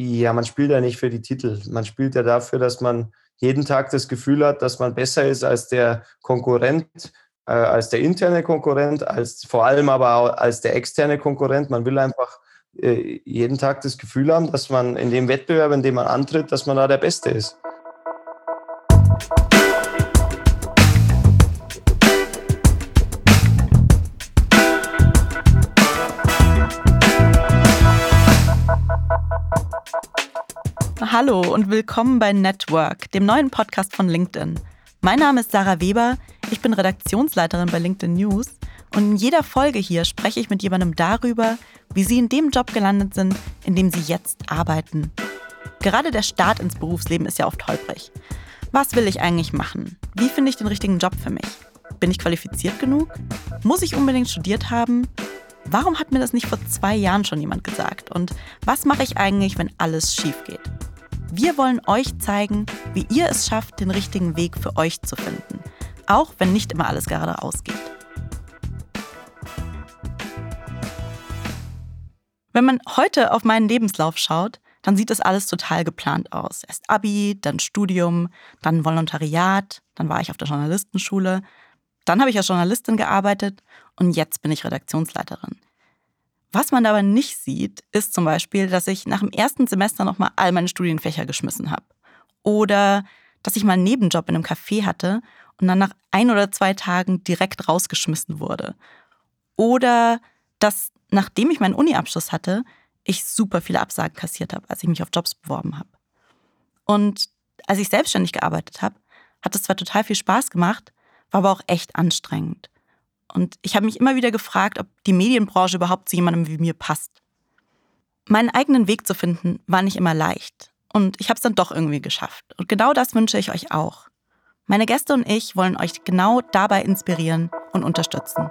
Ja, man spielt ja nicht für die Titel. Man spielt ja dafür, dass man jeden Tag das Gefühl hat, dass man besser ist als der Konkurrent, äh, als der interne Konkurrent, als vor allem aber auch als der externe Konkurrent. Man will einfach äh, jeden Tag das Gefühl haben, dass man in dem Wettbewerb, in dem man antritt, dass man da der Beste ist. Hallo und willkommen bei Network, dem neuen Podcast von LinkedIn. Mein Name ist Sarah Weber, ich bin Redaktionsleiterin bei LinkedIn News und in jeder Folge hier spreche ich mit jemandem darüber, wie sie in dem Job gelandet sind, in dem sie jetzt arbeiten. Gerade der Start ins Berufsleben ist ja oft holprig. Was will ich eigentlich machen? Wie finde ich den richtigen Job für mich? Bin ich qualifiziert genug? Muss ich unbedingt studiert haben? Warum hat mir das nicht vor zwei Jahren schon jemand gesagt? Und was mache ich eigentlich, wenn alles schief geht? Wir wollen euch zeigen, wie ihr es schafft, den richtigen Weg für euch zu finden, auch wenn nicht immer alles gerade ausgeht. Wenn man heute auf meinen Lebenslauf schaut, dann sieht das alles total geplant aus. Erst Abi, dann Studium, dann Volontariat, dann war ich auf der Journalistenschule, dann habe ich als Journalistin gearbeitet und jetzt bin ich Redaktionsleiterin. Was man aber nicht sieht, ist zum Beispiel, dass ich nach dem ersten Semester nochmal all meine Studienfächer geschmissen habe. Oder dass ich mal einen Nebenjob in einem Café hatte und dann nach ein oder zwei Tagen direkt rausgeschmissen wurde. Oder dass, nachdem ich meinen Uni-Abschluss hatte, ich super viele Absagen kassiert habe, als ich mich auf Jobs beworben habe. Und als ich selbstständig gearbeitet habe, hat es zwar total viel Spaß gemacht, war aber auch echt anstrengend. Und ich habe mich immer wieder gefragt, ob die Medienbranche überhaupt zu jemandem wie mir passt. Meinen eigenen Weg zu finden war nicht immer leicht. Und ich habe es dann doch irgendwie geschafft. Und genau das wünsche ich euch auch. Meine Gäste und ich wollen euch genau dabei inspirieren und unterstützen.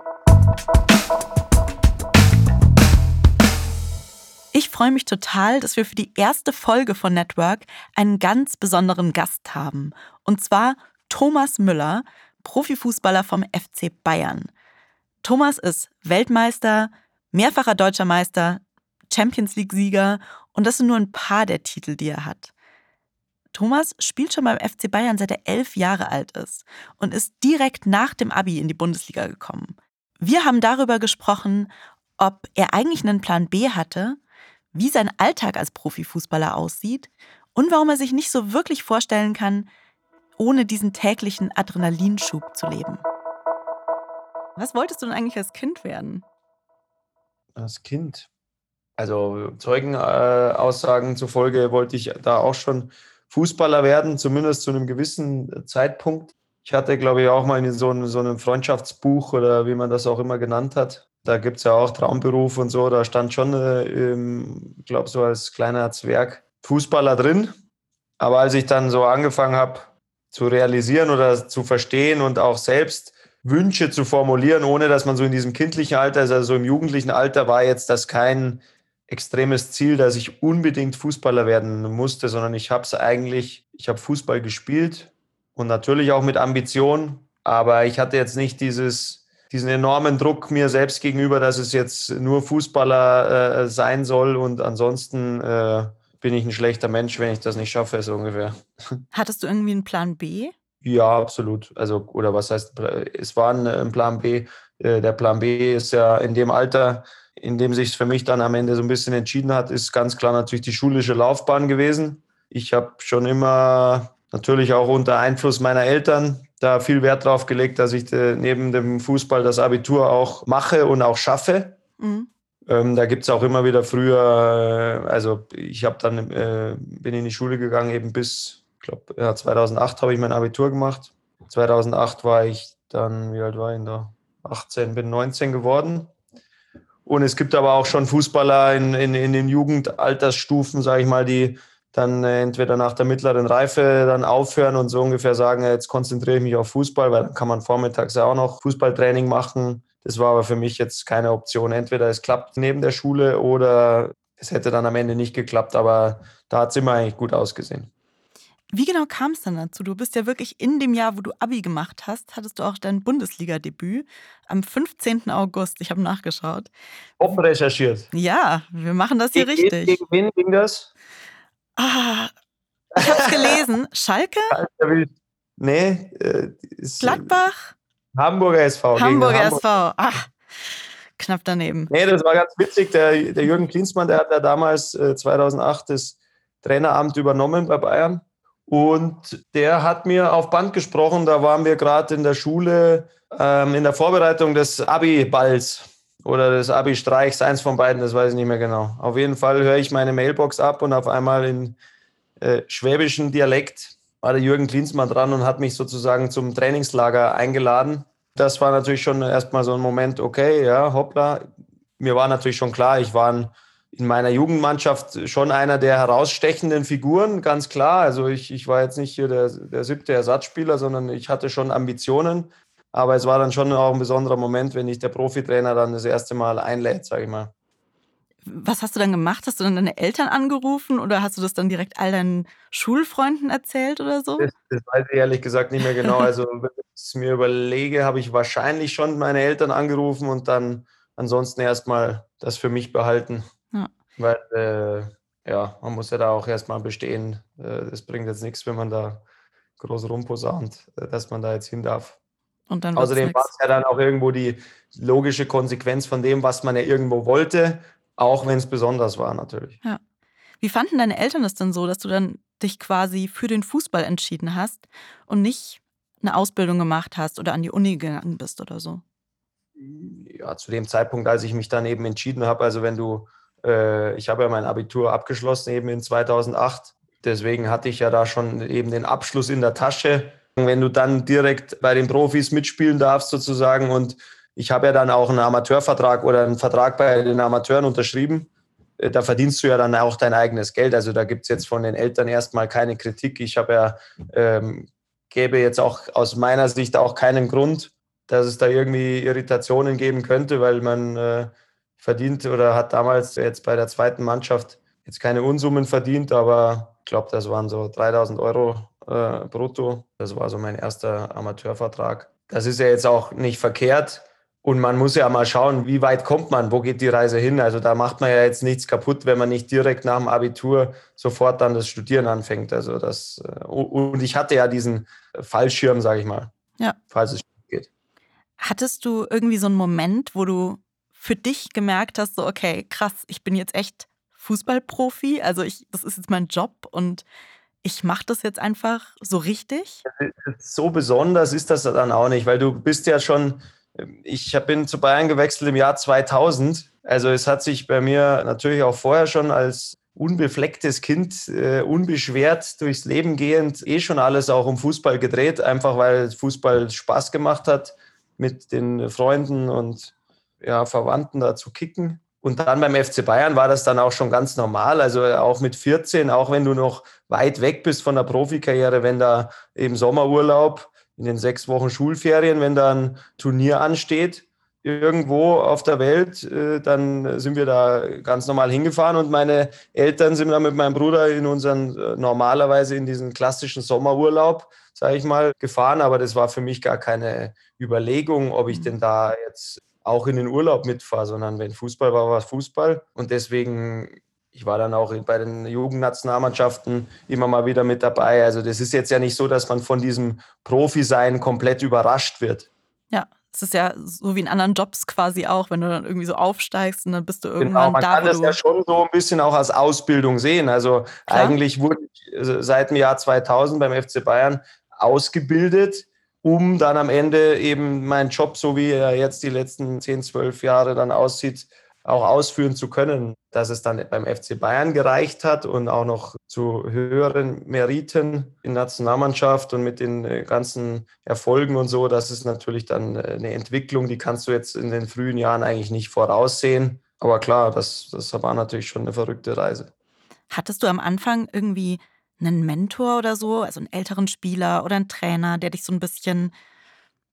Ich freue mich total, dass wir für die erste Folge von Network einen ganz besonderen Gast haben. Und zwar Thomas Müller, Profifußballer vom FC Bayern. Thomas ist Weltmeister, mehrfacher deutscher Meister, Champions League-Sieger und das sind nur ein paar der Titel, die er hat. Thomas spielt schon beim FC Bayern, seit er elf Jahre alt ist und ist direkt nach dem Abi in die Bundesliga gekommen. Wir haben darüber gesprochen, ob er eigentlich einen Plan B hatte, wie sein Alltag als Profifußballer aussieht und warum er sich nicht so wirklich vorstellen kann, ohne diesen täglichen Adrenalinschub zu leben. Was wolltest du denn eigentlich als Kind werden? Als Kind. Also Zeugenaussagen zufolge wollte ich da auch schon Fußballer werden, zumindest zu einem gewissen Zeitpunkt. Ich hatte, glaube ich, auch mal in so einem, so einem Freundschaftsbuch oder wie man das auch immer genannt hat. Da gibt es ja auch Traumberuf und so. Da stand schon, äh, glaube so als kleiner Zwerg Fußballer drin. Aber als ich dann so angefangen habe zu realisieren oder zu verstehen und auch selbst Wünsche zu formulieren, ohne dass man so in diesem kindlichen Alter ist. Also im jugendlichen Alter war jetzt das kein extremes Ziel, dass ich unbedingt Fußballer werden musste, sondern ich habe es eigentlich, ich habe Fußball gespielt und natürlich auch mit Ambition, aber ich hatte jetzt nicht dieses, diesen enormen Druck mir selbst gegenüber, dass es jetzt nur Fußballer äh, sein soll und ansonsten äh, bin ich ein schlechter Mensch, wenn ich das nicht schaffe, so ungefähr. Hattest du irgendwie einen Plan B? Ja, absolut. Also, oder was heißt, es war ein, ein Plan B. Äh, der Plan B ist ja in dem Alter, in dem sich es für mich dann am Ende so ein bisschen entschieden hat, ist ganz klar natürlich die schulische Laufbahn gewesen. Ich habe schon immer natürlich auch unter Einfluss meiner Eltern da viel Wert drauf gelegt, dass ich äh, neben dem Fußball das Abitur auch mache und auch schaffe. Mhm. Ähm, da gibt es auch immer wieder früher, äh, also ich habe dann, äh, bin in die Schule gegangen eben bis glaube, ja, 2008 habe ich mein Abitur gemacht. 2008 war ich dann, wie alt war ich da? 18, bin 19 geworden. Und es gibt aber auch schon Fußballer in, in, in den Jugendaltersstufen, sage ich mal, die dann entweder nach der mittleren Reife dann aufhören und so ungefähr sagen, jetzt konzentriere ich mich auf Fußball, weil dann kann man vormittags ja auch noch Fußballtraining machen. Das war aber für mich jetzt keine Option. Entweder es klappt neben der Schule oder es hätte dann am Ende nicht geklappt, aber da hat es immer eigentlich gut ausgesehen. Wie genau kam es denn dazu? Du bist ja wirklich in dem Jahr, wo du Abi gemacht hast, hattest du auch dein Bundesliga-Debüt am 15. August. Ich habe nachgeschaut. Offen recherchiert. Ja, wir machen das hier gegen, richtig. Gegen wen ging das? Ah, ich hab's gelesen. Schalke? Nee. Äh, Gladbach? Hamburger SV. Hamburger Hamburg. SV. Ach, knapp daneben. Nee, das war ganz witzig. Der, der Jürgen Klinsmann, der hat ja damals äh, 2008 das Traineramt übernommen bei Bayern. Und der hat mir auf Band gesprochen, da waren wir gerade in der Schule ähm, in der Vorbereitung des Abi-Balls oder des Abi-Streichs, eins von beiden, das weiß ich nicht mehr genau. Auf jeden Fall höre ich meine Mailbox ab und auf einmal in äh, schwäbischen Dialekt war der Jürgen Klinsmann dran und hat mich sozusagen zum Trainingslager eingeladen. Das war natürlich schon erstmal so ein Moment, okay, ja, hoppla. Mir war natürlich schon klar, ich war ein in meiner Jugendmannschaft schon einer der herausstechenden Figuren, ganz klar. Also ich, ich war jetzt nicht hier der, der siebte Ersatzspieler, sondern ich hatte schon Ambitionen. Aber es war dann schon auch ein besonderer Moment, wenn ich der Profitrainer dann das erste Mal einlädt, sage ich mal. Was hast du dann gemacht? Hast du dann deine Eltern angerufen oder hast du das dann direkt all deinen Schulfreunden erzählt oder so? Das, das weiß ich ehrlich gesagt nicht mehr genau. Also wenn ich es mir überlege, habe ich wahrscheinlich schon meine Eltern angerufen und dann ansonsten erstmal das für mich behalten. Weil, äh, ja, man muss ja da auch erstmal bestehen. Äh, das bringt jetzt nichts, wenn man da groß rumposaunt, äh, dass man da jetzt hin darf. Außerdem war es ja dann auch irgendwo die logische Konsequenz von dem, was man ja irgendwo wollte, auch wenn es besonders war natürlich. Ja. Wie fanden deine Eltern es denn so, dass du dann dich quasi für den Fußball entschieden hast und nicht eine Ausbildung gemacht hast oder an die Uni gegangen bist oder so? Ja, zu dem Zeitpunkt, als ich mich dann eben entschieden habe, also wenn du äh, ich habe ja mein Abitur abgeschlossen eben in 2008. Deswegen hatte ich ja da schon eben den Abschluss in der Tasche. Wenn du dann direkt bei den Profis mitspielen darfst sozusagen und ich habe ja dann auch einen Amateurvertrag oder einen Vertrag bei den Amateuren unterschrieben, äh, da verdienst du ja dann auch dein eigenes Geld. Also da gibt es jetzt von den Eltern erstmal keine Kritik. Ich habe ja, ähm, gäbe jetzt auch aus meiner Sicht auch keinen Grund, dass es da irgendwie Irritationen geben könnte, weil man äh, verdient oder hat damals jetzt bei der zweiten Mannschaft jetzt keine Unsummen verdient, aber ich glaube, das waren so 3000 Euro äh, brutto. Das war so mein erster Amateurvertrag. Das ist ja jetzt auch nicht verkehrt. Und man muss ja mal schauen, wie weit kommt man, wo geht die Reise hin. Also da macht man ja jetzt nichts kaputt, wenn man nicht direkt nach dem Abitur sofort dann das Studieren anfängt. Also das, äh, und ich hatte ja diesen Fallschirm, sage ich mal, ja. falls es geht. Hattest du irgendwie so einen Moment, wo du für dich gemerkt hast, so, okay, krass, ich bin jetzt echt Fußballprofi, also ich, das ist jetzt mein Job und ich mache das jetzt einfach so richtig? So besonders ist das dann auch nicht, weil du bist ja schon, ich bin zu Bayern gewechselt im Jahr 2000. Also es hat sich bei mir natürlich auch vorher schon als unbeflecktes Kind, äh, unbeschwert durchs Leben gehend, eh schon alles auch um Fußball gedreht, einfach weil Fußball Spaß gemacht hat mit den Freunden und ja, Verwandten da zu kicken. Und dann beim FC Bayern war das dann auch schon ganz normal. Also auch mit 14, auch wenn du noch weit weg bist von der Profikarriere, wenn da eben Sommerurlaub in den sechs Wochen Schulferien, wenn da ein Turnier ansteht, irgendwo auf der Welt, äh, dann sind wir da ganz normal hingefahren und meine Eltern sind dann mit meinem Bruder in unseren äh, normalerweise in diesen klassischen Sommerurlaub, sage ich mal, gefahren. Aber das war für mich gar keine Überlegung, ob ich mhm. denn da jetzt auch in den Urlaub mitfahre, sondern wenn Fußball war, war es Fußball. Und deswegen, ich war dann auch bei den Jugendnationalmannschaften immer mal wieder mit dabei. Also das ist jetzt ja nicht so, dass man von diesem Profi-Sein komplett überrascht wird. Ja, es ist ja so wie in anderen Jobs quasi auch, wenn du dann irgendwie so aufsteigst und dann bist du genau, irgendwann genau, man da. Man kann das ja schon so ein bisschen auch als Ausbildung sehen. Also Klar. eigentlich wurde ich äh, seit dem Jahr 2000 beim FC Bayern ausgebildet um dann am Ende eben meinen Job, so wie er jetzt die letzten 10, 12 Jahre dann aussieht, auch ausführen zu können. Dass es dann beim FC Bayern gereicht hat und auch noch zu höheren Meriten in Nationalmannschaft und mit den äh, ganzen Erfolgen und so, das ist natürlich dann äh, eine Entwicklung, die kannst du jetzt in den frühen Jahren eigentlich nicht voraussehen. Aber klar, das, das war natürlich schon eine verrückte Reise. Hattest du am Anfang irgendwie einen Mentor oder so, also einen älteren Spieler oder einen Trainer, der dich so ein bisschen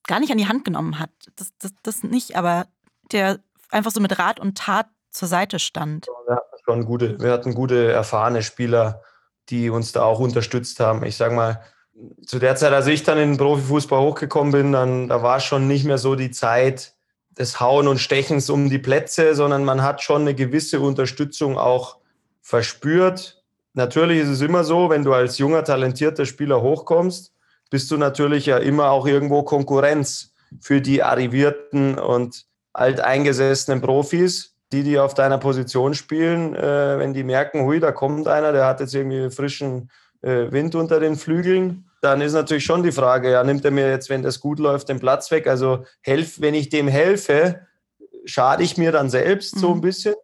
gar nicht an die Hand genommen hat. Das, das, das nicht, aber der einfach so mit Rat und Tat zur Seite stand. Wir hatten schon gute, wir hatten gute, erfahrene Spieler, die uns da auch unterstützt haben. Ich sage mal, zu der Zeit, als ich dann in den Profifußball hochgekommen bin, dann da war schon nicht mehr so die Zeit des Hauen und Stechens um die Plätze, sondern man hat schon eine gewisse Unterstützung auch verspürt natürlich ist es immer so, wenn du als junger, talentierter Spieler hochkommst, bist du natürlich ja immer auch irgendwo Konkurrenz für die arrivierten und alteingesessenen Profis, die, die auf deiner Position spielen, äh, wenn die merken, hui, da kommt einer, der hat jetzt irgendwie frischen äh, Wind unter den Flügeln, dann ist natürlich schon die Frage, ja, nimmt er mir jetzt, wenn das gut läuft, den Platz weg? Also helf, wenn ich dem helfe, schade ich mir dann selbst mhm. so ein bisschen.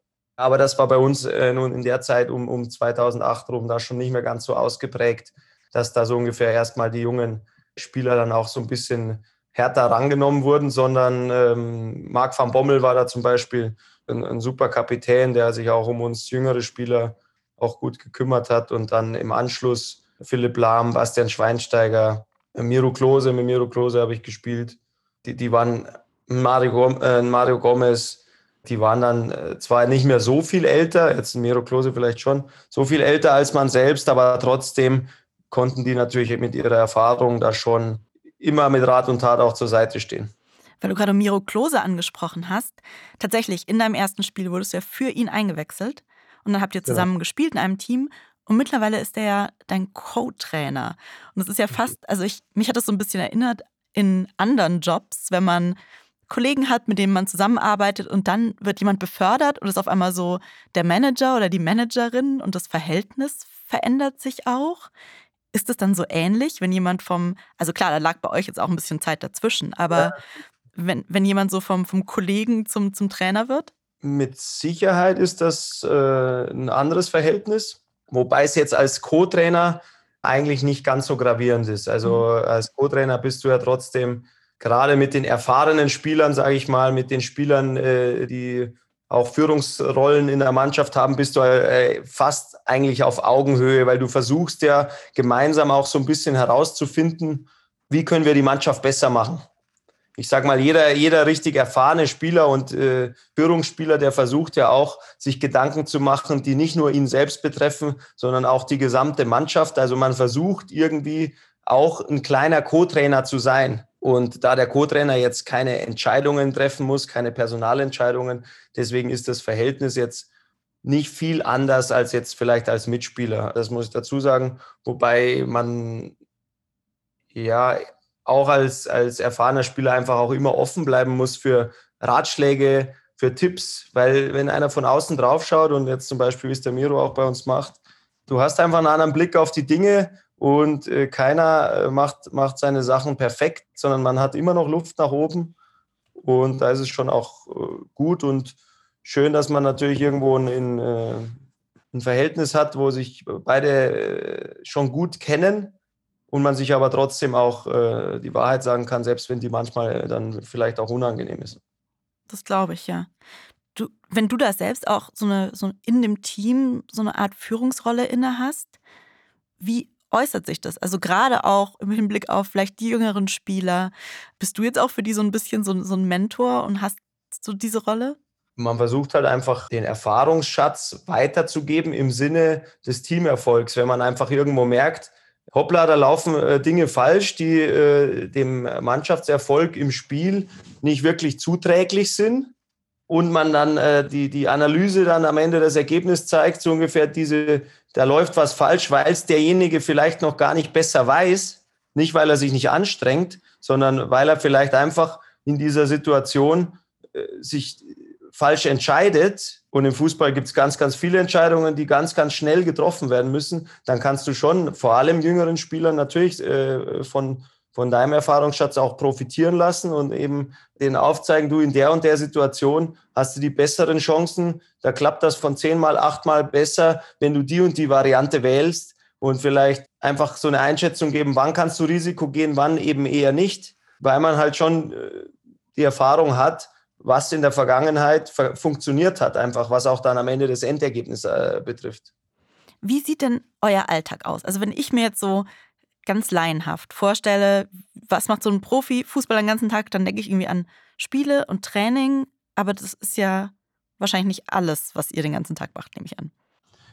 Aber das war bei uns äh, nun in der Zeit um, um 2008 rum da schon nicht mehr ganz so ausgeprägt, dass da so ungefähr erstmal die jungen Spieler dann auch so ein bisschen härter rangenommen wurden, sondern ähm, Marc van Bommel war da zum Beispiel ein, ein, super Kapitän, der sich auch um uns jüngere Spieler auch gut gekümmert hat und dann im Anschluss Philipp Lahm, Bastian Schweinsteiger, Miro Klose, mit Miro Klose habe ich gespielt. Die, die waren Mario, äh, Mario Gomez, die waren dann äh, zwar nicht mehr so viel älter, jetzt Miro Klose vielleicht schon, so viel älter als man selbst, aber trotzdem konnten die natürlich mit ihrer Erfahrung da schon immer mit Rat und Tat auch zur Seite stehen. Weil du gerade Miro Klose angesprochen hast, tatsächlich in deinem ersten Spiel wurdest du ja für ihn eingewechselt und dann habt ihr genau. zusammen ja. gespielt in einem Team und mittlerweile ist er ja dein Co-Trainer. Und das ist ja mhm. fast, also ich, mich hat das so ein bisschen erinnert in anderen Jobs, wenn man Kollegen hat, mit denen man zusammenarbeitet und dann wird jemand befördert und ist auf einmal so der Manager oder die Managerin und das Verhältnis verändert sich auch. Ist es dann so ähnlich, wenn jemand vom, also klar, da lag bei euch jetzt auch ein bisschen Zeit dazwischen, aber ja. wenn, wenn jemand so vom, vom Kollegen zum, zum Trainer wird? Mit Sicherheit ist das äh, ein anderes Verhältnis, wobei es jetzt als Co-Trainer eigentlich nicht ganz so gravierend ist. Also mhm. als Co-Trainer bist du ja trotzdem gerade mit den erfahrenen Spielern, sage ich mal, mit den Spielern, äh, die auch Führungsrollen in der Mannschaft haben, bist du äh, fast eigentlich auf Augenhöhe, weil du versuchst ja gemeinsam auch so ein bisschen herauszufinden, wie können wir die Mannschaft besser machen. Ich sage mal, jeder, jeder richtig erfahrene Spieler und äh, Führungsspieler, der versucht ja auch, sich Gedanken zu machen, die nicht nur ihn selbst betreffen, sondern auch die gesamte Mannschaft. Also man versucht irgendwie auch ein kleiner Co-Trainer zu sein. Und da der Co-Trainer jetzt keine Entscheidungen treffen muss, keine Personalentscheidungen, deswegen ist das Verhältnis jetzt nicht viel anders als jetzt vielleicht als Mitspieler. Das muss ich dazu sagen. Wobei man ja auch als, als erfahrener Spieler einfach auch immer offen bleiben muss für Ratschläge, für Tipps, weil wenn einer von außen drauf schaut und jetzt zum Beispiel, wie es der Miro auch bei uns macht, du hast einfach einen anderen Blick auf die Dinge und äh, keiner äh, macht, macht seine Sachen perfekt, sondern man hat immer noch Luft nach oben und da ist es schon auch äh, gut und schön, dass man natürlich irgendwo ein, äh, ein Verhältnis hat, wo sich beide äh, schon gut kennen und man sich aber trotzdem auch äh, die Wahrheit sagen kann, selbst wenn die manchmal dann vielleicht auch unangenehm ist. Das glaube ich, ja. Du, wenn du da selbst auch so eine, so in dem Team so eine Art Führungsrolle inne hast, wie äußert sich das? Also gerade auch im Hinblick auf vielleicht die jüngeren Spieler. Bist du jetzt auch für die so ein bisschen so, so ein Mentor und hast so diese Rolle? Man versucht halt einfach den Erfahrungsschatz weiterzugeben im Sinne des Teamerfolgs. Wenn man einfach irgendwo merkt, hoppla, da laufen äh, Dinge falsch, die äh, dem Mannschaftserfolg im Spiel nicht wirklich zuträglich sind, und man dann äh, die, die Analyse dann am Ende das Ergebnis zeigt, so ungefähr diese, da läuft was falsch, weil es derjenige vielleicht noch gar nicht besser weiß, nicht weil er sich nicht anstrengt, sondern weil er vielleicht einfach in dieser Situation äh, sich falsch entscheidet. Und im Fußball gibt es ganz, ganz viele Entscheidungen, die ganz, ganz schnell getroffen werden müssen. Dann kannst du schon vor allem jüngeren Spielern natürlich äh, von von deinem Erfahrungsschatz auch profitieren lassen und eben denen aufzeigen, du in der und der Situation hast du die besseren Chancen, da klappt das von zehnmal, achtmal besser, wenn du die und die Variante wählst und vielleicht einfach so eine Einschätzung geben, wann kannst du Risiko gehen, wann eben eher nicht, weil man halt schon äh, die Erfahrung hat, was in der Vergangenheit funktioniert hat, einfach was auch dann am Ende das Endergebnis äh, betrifft. Wie sieht denn euer Alltag aus? Also wenn ich mir jetzt so ganz laienhaft vorstelle, was macht so ein Profi Fußball den ganzen Tag, dann denke ich irgendwie an Spiele und Training, aber das ist ja wahrscheinlich nicht alles, was ihr den ganzen Tag macht, nehme ich an.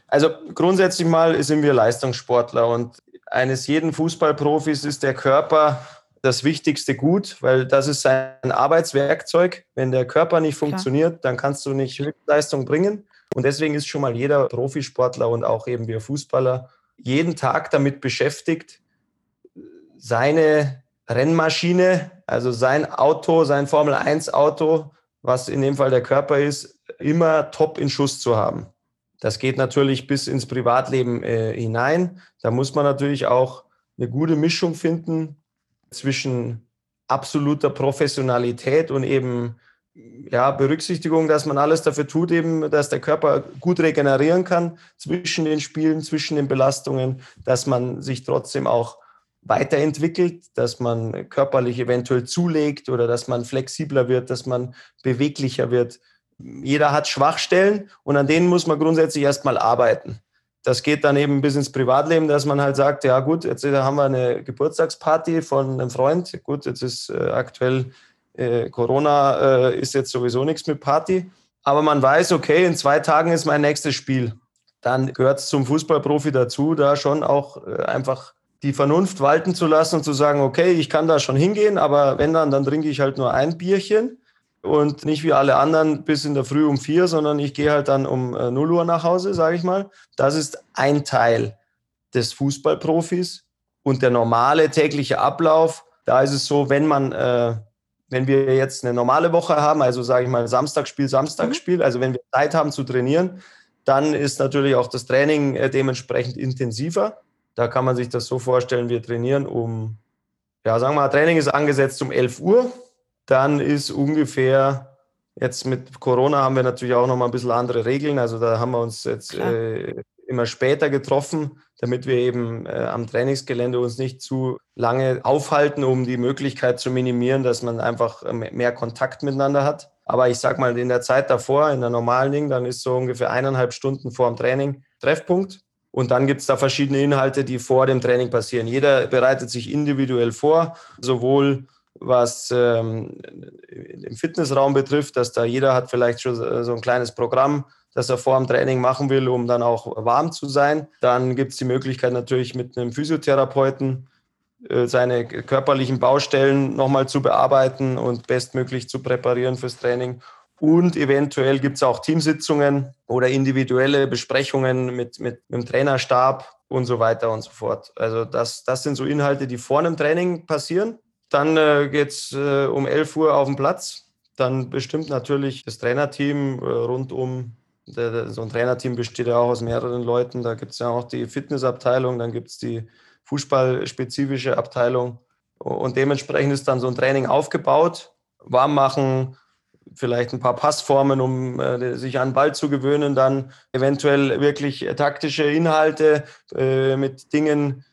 Also grundsätzlich mal sind wir Leistungssportler und eines jeden Fußballprofis ist der Körper das wichtigste Gut, weil das ist sein Arbeitswerkzeug. Wenn der Körper nicht funktioniert, Klar. dann kannst du nicht Höchstleistung bringen. Und deswegen ist schon mal jeder Profisportler und auch eben wir Fußballer jeden Tag damit beschäftigt, seine Rennmaschine, also sein Auto, sein Formel 1 Auto, was in dem Fall der Körper ist, immer top in Schuss zu haben. Das geht natürlich bis ins Privatleben äh, hinein. Da muss man natürlich auch eine gute Mischung finden zwischen absoluter Professionalität und eben ja, Berücksichtigung, dass man alles dafür tut, eben, dass der Körper gut regenerieren kann zwischen den Spielen, zwischen den Belastungen, dass man sich trotzdem auch weiterentwickelt, dass man körperlich eventuell zulegt oder dass man flexibler wird, dass man beweglicher wird. Jeder hat Schwachstellen und an denen muss man grundsätzlich erstmal arbeiten. Das geht dann eben bis ins Privatleben, dass man halt sagt, ja gut, jetzt haben wir eine Geburtstagsparty von einem Freund. Gut, jetzt ist äh, aktuell äh, Corona, äh, ist jetzt sowieso nichts mit Party. Aber man weiß, okay, in zwei Tagen ist mein nächstes Spiel. Dann gehört es zum Fußballprofi dazu, da schon auch äh, einfach die Vernunft walten zu lassen und zu sagen, okay, ich kann da schon hingehen, aber wenn dann, dann trinke ich halt nur ein Bierchen und nicht wie alle anderen bis in der Früh um vier, sondern ich gehe halt dann um äh, 0 Uhr nach Hause, sage ich mal. Das ist ein Teil des Fußballprofis und der normale tägliche Ablauf. Da ist es so, wenn man, äh, wenn wir jetzt eine normale Woche haben, also sage ich mal Samstagspiel, Samstagspiel, mhm. also wenn wir Zeit haben zu trainieren, dann ist natürlich auch das Training äh, dementsprechend intensiver. Da kann man sich das so vorstellen, wir trainieren um, ja, sagen wir mal, Training ist angesetzt um 11 Uhr. Dann ist ungefähr, jetzt mit Corona haben wir natürlich auch noch mal ein bisschen andere Regeln. Also da haben wir uns jetzt äh, immer später getroffen, damit wir eben äh, am Trainingsgelände uns nicht zu lange aufhalten, um die Möglichkeit zu minimieren, dass man einfach äh, mehr Kontakt miteinander hat. Aber ich sag mal, in der Zeit davor, in der normalen Ding, dann ist so ungefähr eineinhalb Stunden vor dem Training Treffpunkt. Und dann gibt es da verschiedene Inhalte, die vor dem Training passieren. Jeder bereitet sich individuell vor, sowohl was ähm, im Fitnessraum betrifft, dass da jeder hat vielleicht schon so ein kleines Programm, das er vor dem Training machen will, um dann auch warm zu sein. Dann gibt es die Möglichkeit natürlich mit einem Physiotherapeuten äh, seine körperlichen Baustellen nochmal zu bearbeiten und bestmöglich zu präparieren fürs Training. Und eventuell gibt es auch Teamsitzungen oder individuelle Besprechungen mit, mit, mit dem Trainerstab und so weiter und so fort. Also das, das sind so Inhalte, die vor einem Training passieren. Dann äh, geht es äh, um 11 Uhr auf den Platz. Dann bestimmt natürlich das Trainerteam äh, rund um. Der, der, so ein Trainerteam besteht ja auch aus mehreren Leuten. Da gibt es ja auch die Fitnessabteilung, dann gibt es die fußballspezifische Abteilung. Und dementsprechend ist dann so ein Training aufgebaut. Warm machen, vielleicht ein paar Passformen, um äh, sich an den Ball zu gewöhnen, dann eventuell wirklich taktische Inhalte äh, mit Dingen,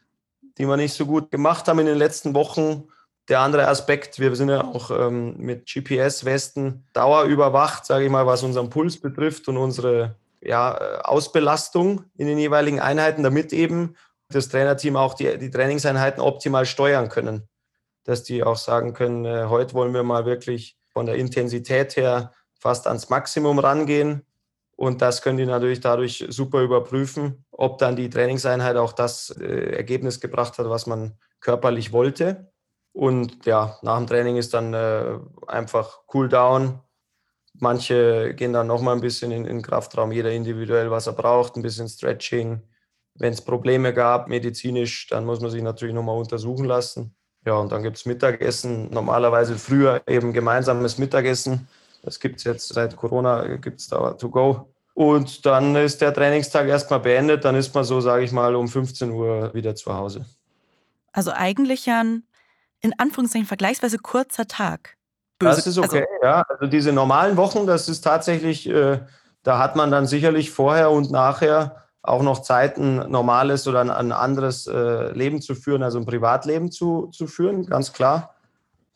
die wir nicht so gut gemacht haben in den letzten Wochen. Der andere Aspekt, wir sind ja auch ähm, mit GPS-Westen dauerüberwacht, sage ich mal, was unseren Puls betrifft und unsere ja, äh, Ausbelastung in den jeweiligen Einheiten, damit eben das Trainerteam auch die, die Trainingseinheiten optimal steuern können. Dass die auch sagen können, äh, heute wollen wir mal wirklich von der Intensität her fast ans Maximum rangehen. Und das können die natürlich dadurch super überprüfen, ob dann die Trainingseinheit auch das äh, Ergebnis gebracht hat, was man körperlich wollte. Und ja, nach dem Training ist dann äh, einfach Cool Down. Manche gehen dann nochmal ein bisschen in den Kraftraum, jeder individuell, was er braucht, ein bisschen Stretching. Wenn es Probleme gab, medizinisch, dann muss man sich natürlich nochmal untersuchen lassen. Ja, und dann gibt es Mittagessen. Normalerweise früher eben gemeinsames Mittagessen. Das gibt es jetzt seit Corona, gibt es da to go. Und dann ist der Trainingstag erstmal beendet. Dann ist man so, sage ich mal, um 15 Uhr wieder zu Hause. Also eigentlich ja ein, in Anführungszeichen, vergleichsweise kurzer Tag. Böse. Das ist okay, also, ja. Also diese normalen Wochen, das ist tatsächlich, äh, da hat man dann sicherlich vorher und nachher auch noch Zeit, ein normales oder ein, anderes äh, Leben zu führen, also ein Privatleben zu, zu führen, ganz klar.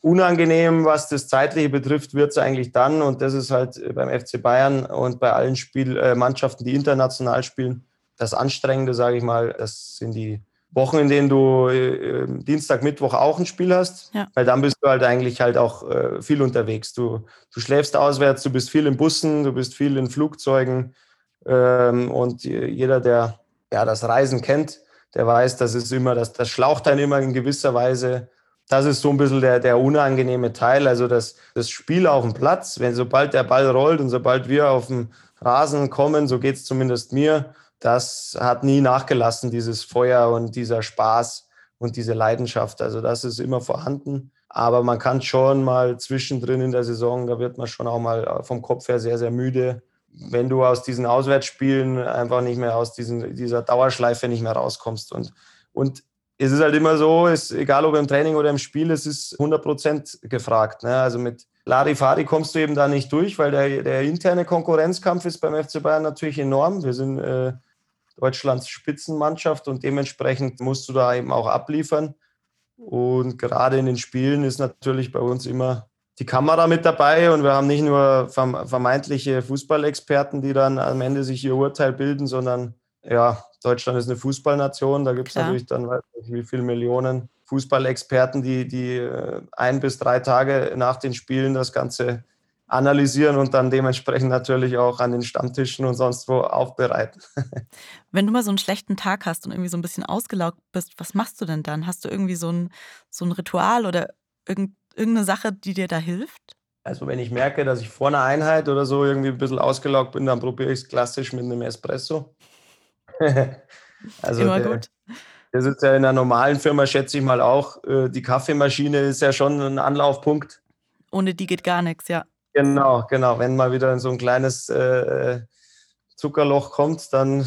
Unangenehm, was das Zeitliche betrifft, wird es eigentlich dann, und das ist halt beim FC Bayern und bei allen Spiel, äh, Mannschaften, die international spielen, das Anstrengende, sage ich mal, das sind die Wochen, in denen du äh, Dienstag, Mittwoch auch ein Spiel hast, ja. weil dann bist du halt eigentlich halt auch äh, viel unterwegs. Du, du schläfst auswärts, du bist viel in Bussen, du bist viel in Flugzeugen, ähm, und jeder, der ja, das Reisen kennt, der weiß, das ist immer, das, das schlaucht dann immer in gewisser Weise. Das ist so ein bisschen der, der unangenehme Teil. Also das, das Spiel auf dem Platz, wenn sobald der Ball rollt und sobald wir auf dem, Rasen kommen, so geht es zumindest mir. Das hat nie nachgelassen, dieses Feuer und dieser Spaß und diese Leidenschaft. Also das ist immer vorhanden. Aber man kann schon mal zwischendrin in der Saison, da wird man schon auch mal vom Kopf her sehr, sehr müde. Wenn du aus diesen Auswärtsspielen einfach nicht mehr aus diesen, dieser Dauerschleife nicht mehr rauskommst. Und, und es ist halt immer so, ist, egal ob im Training oder im Spiel, es ist 100 Prozent gefragt. Ne? Also mit Larifari kommst du eben da nicht durch, weil der, der interne Konkurrenzkampf ist beim FC Bayern natürlich enorm. Wir sind äh, Deutschlands Spitzenmannschaft und dementsprechend musst du da eben auch abliefern. Und gerade in den Spielen ist natürlich bei uns immer die Kamera mit dabei und wir haben nicht nur vermeintliche Fußballexperten, die dann am Ende sich ihr Urteil bilden, sondern ja, Deutschland ist eine Fußballnation. Da gibt es natürlich dann weiß nicht, wie viele Millionen Fußballexperten, die, die äh, ein bis drei Tage nach den Spielen das Ganze analysieren und dann dementsprechend natürlich auch an den Stammtischen und sonst wo aufbereiten. Wenn du mal so einen schlechten Tag hast und irgendwie so ein bisschen ausgelaugt bist, was machst du denn dann? Hast du irgendwie so ein, so ein Ritual oder irgendeine Sache, die dir da hilft? Also wenn ich merke, dass ich vor einer Einheit oder so irgendwie ein bisschen ausgelaugt bin, dann probiere ich es klassisch mit einem Espresso. also Immer der, gut. Das ist ja in einer normalen Firma, schätze ich mal auch. Äh, die Kaffeemaschine ist ja schon ein Anlaufpunkt. Ohne die geht gar nichts, ja. Genau, genau. Wenn mal wieder in so ein kleines äh, Zuckerloch kommt, dann